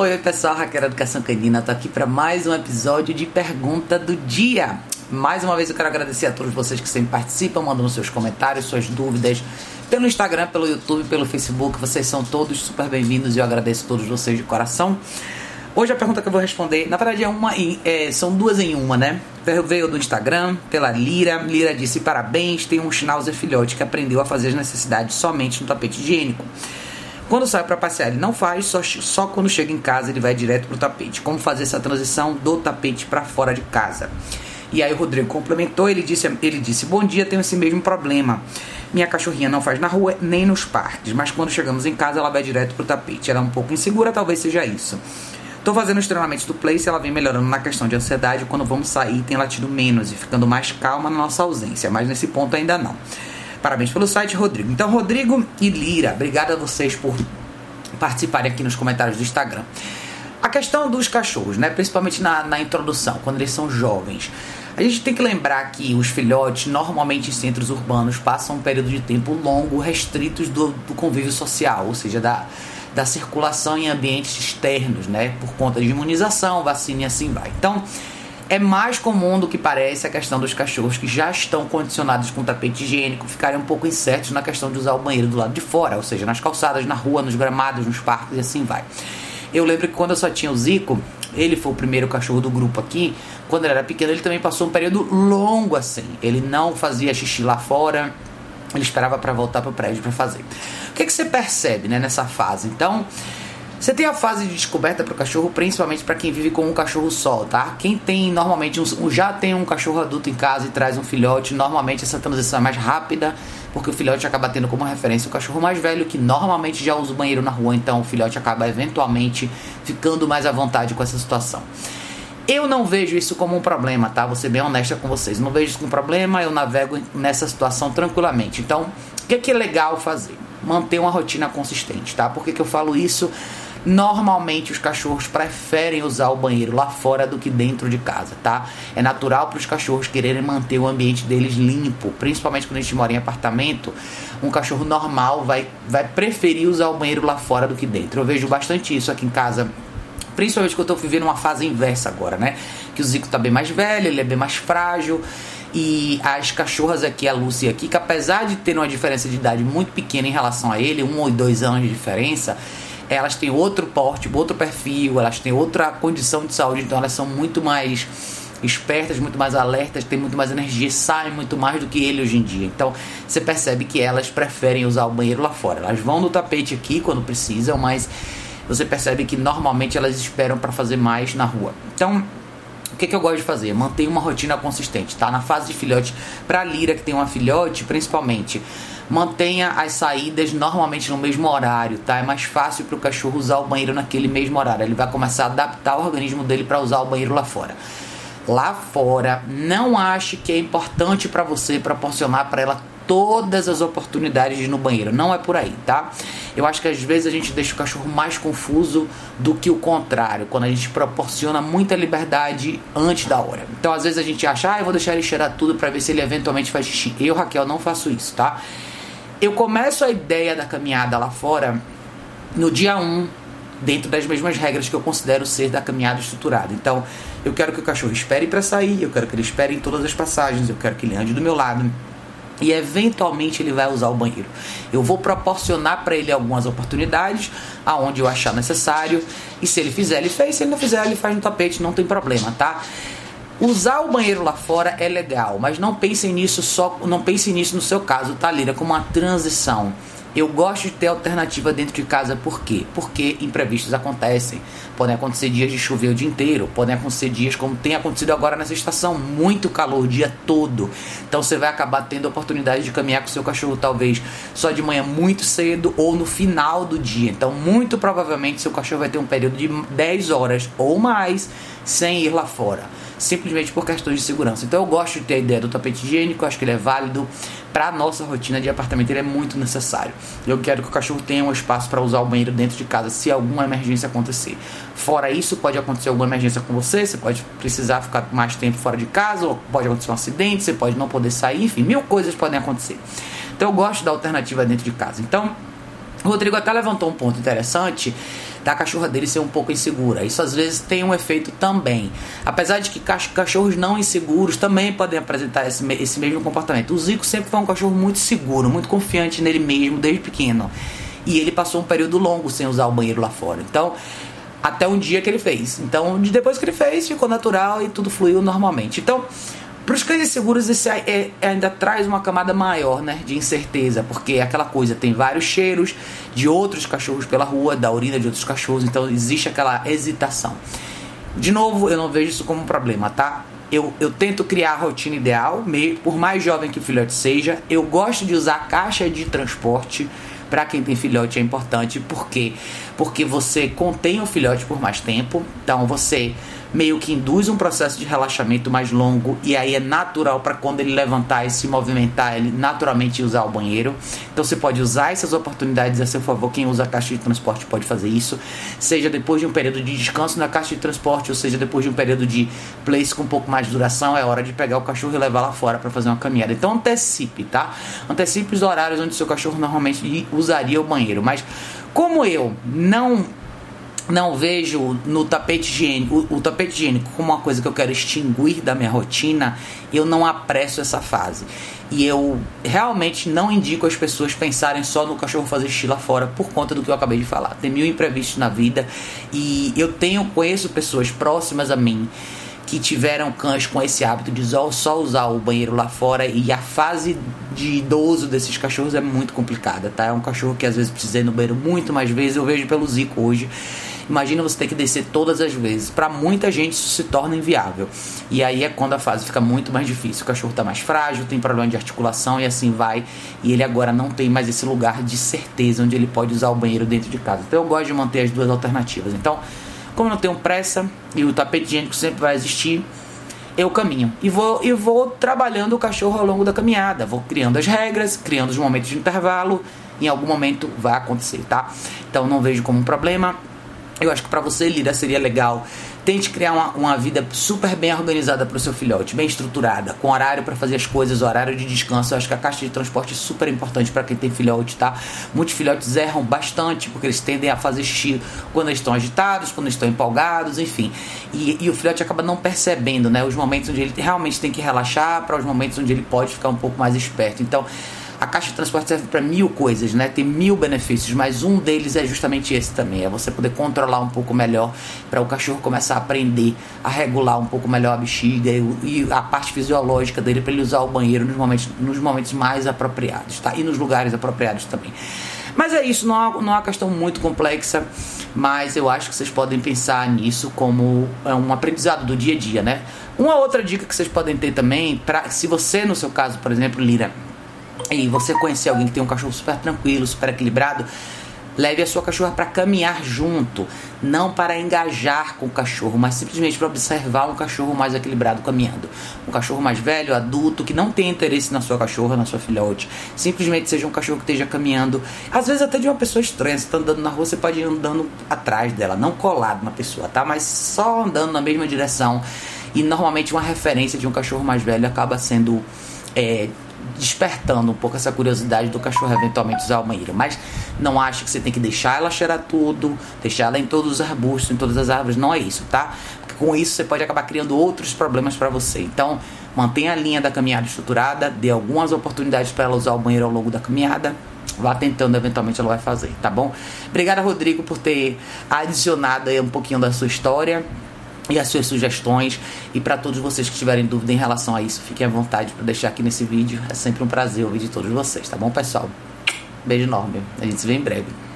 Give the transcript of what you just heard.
Oi, pessoal, Raquel Educação Canina, tô aqui para mais um episódio de Pergunta do Dia. Mais uma vez eu quero agradecer a todos vocês que sempre participam, mandando seus comentários, suas dúvidas, pelo Instagram, pelo YouTube, pelo Facebook. Vocês são todos super bem-vindos e eu agradeço todos vocês de coração. Hoje a pergunta que eu vou responder, na verdade é uma, é, são duas em uma, né? Veio do Instagram, pela Lira. Lira disse: parabéns, tem um Schnauzer filhote que aprendeu a fazer as necessidades somente no tapete higiênico. Quando sai para passear, ele não faz, só, só quando chega em casa ele vai direto pro tapete. Como fazer essa transição do tapete para fora de casa? E aí o Rodrigo complementou, ele disse, ele disse: "Bom dia, tenho esse mesmo problema. Minha cachorrinha não faz na rua nem nos parques, mas quando chegamos em casa ela vai direto pro tapete. Ela é um pouco insegura, talvez seja isso." Tô fazendo os treinamentos do Place ela vem melhorando na questão de ansiedade. Quando vamos sair, tem latido menos e ficando mais calma na nossa ausência, mas nesse ponto ainda não. Parabéns pelo site, Rodrigo. Então, Rodrigo e Lira, obrigado a vocês por participarem aqui nos comentários do Instagram. A questão dos cachorros, né? Principalmente na, na introdução, quando eles são jovens. A gente tem que lembrar que os filhotes, normalmente em centros urbanos, passam um período de tempo longo restritos do, do convívio social, ou seja, da, da circulação em ambientes externos, né? Por conta de imunização, vacina e assim vai. Então, é mais comum do que parece a questão dos cachorros que já estão condicionados com tapete higiênico ficarem um pouco incertos na questão de usar o banheiro do lado de fora, ou seja, nas calçadas, na rua, nos gramados, nos parques e assim vai. Eu lembro que quando eu só tinha o Zico, ele foi o primeiro cachorro do grupo aqui. Quando ele era pequeno, ele também passou um período longo assim. Ele não fazia xixi lá fora, ele esperava para voltar para o prédio para fazer. O que, que você percebe né, nessa fase? Então, você tem a fase de descoberta para o cachorro, principalmente para quem vive com um cachorro só, tá? Quem tem normalmente um, já tem um cachorro adulto em casa e traz um filhote, normalmente essa transição é mais rápida, porque o filhote acaba tendo como referência o cachorro mais velho que normalmente já usa o banheiro na rua, então o filhote acaba eventualmente ficando mais à vontade com essa situação. Eu não vejo isso como um problema, tá? Vou ser bem honesta com vocês. Não vejo isso como um problema, eu navego nessa situação tranquilamente. Então, o que é, que é legal fazer? Manter uma rotina consistente, tá? Por que, que eu falo isso? Normalmente os cachorros preferem usar o banheiro lá fora do que dentro de casa, tá? É natural para os cachorros quererem manter o ambiente deles limpo, principalmente quando a gente mora em apartamento. Um cachorro normal vai, vai preferir usar o banheiro lá fora do que dentro. Eu vejo bastante isso aqui em casa principalmente quando eu tô vivendo uma fase inversa agora, né? Que o Zico tá bem mais velho, ele é bem mais frágil. E as cachorras aqui, a Lucy aqui, que apesar de ter uma diferença de idade muito pequena em relação a ele, um ou dois anos de diferença, elas têm outro porte, outro perfil, elas têm outra condição de saúde, então elas são muito mais espertas, muito mais alertas, têm muito mais energia, saem muito mais do que ele hoje em dia. Então você percebe que elas preferem usar o banheiro lá fora. Elas vão no tapete aqui quando precisam, mas você percebe que normalmente elas esperam para fazer mais na rua. Então o que, que eu gosto de fazer? Manter uma rotina consistente, tá? Na fase de filhote, para a Lira que tem uma filhote, principalmente mantenha as saídas normalmente no mesmo horário, tá? É mais fácil para o cachorro usar o banheiro naquele mesmo horário. Ele vai começar a adaptar o organismo dele para usar o banheiro lá fora. Lá fora, não ache que é importante para você proporcionar para ela todas as oportunidades no banheiro. Não é por aí, tá? Eu acho que às vezes a gente deixa o cachorro mais confuso do que o contrário, quando a gente proporciona muita liberdade antes da hora. Então, às vezes a gente acha, ah, eu vou deixar ele cheirar tudo para ver se ele eventualmente faz xixi. Eu, Raquel, não faço isso, tá? Eu começo a ideia da caminhada lá fora no dia 1, dentro das mesmas regras que eu considero ser da caminhada estruturada. Então, eu quero que o cachorro espere para sair, eu quero que ele espere em todas as passagens, eu quero que ele ande do meu lado. E eventualmente ele vai usar o banheiro. Eu vou proporcionar para ele algumas oportunidades aonde eu achar necessário. E se ele fizer, ele fez. Se ele não fizer, ele faz no tapete, não tem problema, tá? Usar o banheiro lá fora é legal, mas não pensem nisso só, não pensem nisso no seu caso, tá, como uma transição. Eu gosto de ter alternativa dentro de casa, por quê? Porque imprevistos acontecem. Podem acontecer dias de chover o dia inteiro, podem acontecer dias como tem acontecido agora nessa estação, muito calor o dia todo. Então você vai acabar tendo a oportunidade de caminhar com seu cachorro talvez só de manhã muito cedo ou no final do dia. Então, muito provavelmente seu cachorro vai ter um período de 10 horas ou mais sem ir lá fora simplesmente por questões de segurança. Então eu gosto de ter a ideia do tapete higiênico, acho que ele é válido para nossa rotina de apartamento, ele é muito necessário. Eu quero que o cachorro tenha um espaço para usar o banheiro dentro de casa se alguma emergência acontecer. Fora isso, pode acontecer alguma emergência com você, você pode precisar ficar mais tempo fora de casa, ou pode acontecer um acidente, você pode não poder sair, enfim, mil coisas podem acontecer. Então eu gosto da alternativa dentro de casa. Então, o Rodrigo até levantou um ponto interessante da cachorra dele ser um pouco insegura. Isso às vezes tem um efeito também. Apesar de que cachorros não inseguros também podem apresentar esse, esse mesmo comportamento. O Zico sempre foi um cachorro muito seguro, muito confiante nele mesmo desde pequeno. E ele passou um período longo sem usar o banheiro lá fora. Então, até um dia que ele fez. Então, depois que ele fez, ficou natural e tudo fluiu normalmente. Então, para os cães inseguros, isso é, é, ainda traz uma camada maior né, de incerteza, porque é aquela coisa tem vários cheiros de outros cachorros pela rua, da urina de outros cachorros, então existe aquela hesitação. De novo, eu não vejo isso como um problema, tá? Eu, eu tento criar a rotina ideal, meio, por mais jovem que o filhote seja. Eu gosto de usar caixa de transporte para quem tem filhote é importante, por quê? Porque você contém o filhote por mais tempo, então você meio que induz um processo de relaxamento mais longo e aí é natural para quando ele levantar e se movimentar, ele naturalmente usar o banheiro. Então você pode usar essas oportunidades a seu favor. Quem usa a caixa de transporte pode fazer isso, seja depois de um período de descanso na caixa de transporte, ou seja depois de um período de place com um pouco mais de duração, é hora de pegar o cachorro e levar lá fora para fazer uma caminhada. Então antecipe, tá? Antecipe os horários onde seu cachorro normalmente usaria o banheiro, mas como eu não não vejo no tapete higiênico, o, o, tapete higiênico como uma coisa que eu quero extinguir da minha rotina, eu não apresso essa fase. E eu realmente não indico as pessoas pensarem só no cachorro fazer xixi lá fora por conta do que eu acabei de falar. Tem mil imprevistos na vida e eu tenho conheço pessoas próximas a mim que tiveram cães com esse hábito de só usar o banheiro lá fora e a fase de idoso desses cachorros é muito complicada, tá? É um cachorro que às vezes precisa ir no banheiro muito mais vezes, eu vejo pelo Zico hoje. Imagina você ter que descer todas as vezes. Para muita gente isso se torna inviável. E aí é quando a fase fica muito mais difícil. O cachorro está mais frágil, tem problema de articulação e assim vai. E ele agora não tem mais esse lugar de certeza onde ele pode usar o banheiro dentro de casa. Então eu gosto de manter as duas alternativas. Então, como não tenho pressa e o tapete higiênico sempre vai existir, eu caminho e vou e vou trabalhando o cachorro ao longo da caminhada, vou criando as regras, criando os momentos de intervalo. Em algum momento vai acontecer, tá? Então não vejo como um problema. Eu acho que para você, Lira, seria legal. Tente criar uma, uma vida super bem organizada para o seu filhote, bem estruturada, com horário para fazer as coisas, horário de descanso. Eu acho que a caixa de transporte é super importante para quem tem filhote, tá? Muitos filhotes erram bastante porque eles tendem a fazer xixi quando estão agitados, quando estão empolgados, enfim. E, e o filhote acaba não percebendo, né? Os momentos onde ele realmente tem que relaxar para os momentos onde ele pode ficar um pouco mais esperto. Então, caixa de transporte serve para mil coisas, né? Tem mil benefícios, mas um deles é justamente esse também, é você poder controlar um pouco melhor para o cachorro começar a aprender a regular um pouco melhor a bexiga e, a parte fisiológica dele para ele usar o banheiro nos momentos, nos momentos mais apropriados, tá? E nos lugares apropriados também. Mas é isso, não é, não é uma questão muito complexa, mas eu acho que vocês podem pensar nisso como é um aprendizado do dia a dia, né? Uma outra dica que vocês podem ter também, pra, se você, no seu caso, por exemplo, Lira, e você conhecer alguém que tem um cachorro super tranquilo, super equilibrado, leve a sua cachorra para caminhar junto, não para engajar com o cachorro, mas simplesmente para observar um cachorro mais equilibrado caminhando. Um cachorro mais velho, adulto, que não tem interesse na sua cachorra, na sua filhote. Simplesmente seja um cachorro que esteja caminhando, às vezes até de uma pessoa estranha. Você está andando na rua, você pode ir andando atrás dela, não colado na pessoa, tá? Mas só andando na mesma direção. E normalmente uma referência de um cachorro mais velho acaba sendo é, despertando um pouco essa curiosidade do cachorro eventualmente usar o banheiro. Mas não acho que você tem que deixar ela cheirar tudo, deixar ela em todos os arbustos, em todas as árvores. Não é isso, tá? Porque com isso você pode acabar criando outros problemas para você. Então, mantenha a linha da caminhada estruturada, dê algumas oportunidades para ela usar o banheiro ao longo da caminhada. Vá tentando, eventualmente ela vai fazer, tá bom? Obrigada, Rodrigo, por ter adicionado aí um pouquinho da sua história e as suas sugestões. E para todos vocês que tiverem dúvida em relação a isso, fiquem à vontade para deixar aqui nesse vídeo. É sempre um prazer ouvir de todos vocês, tá bom, pessoal? Beijo enorme. A gente se vê em breve.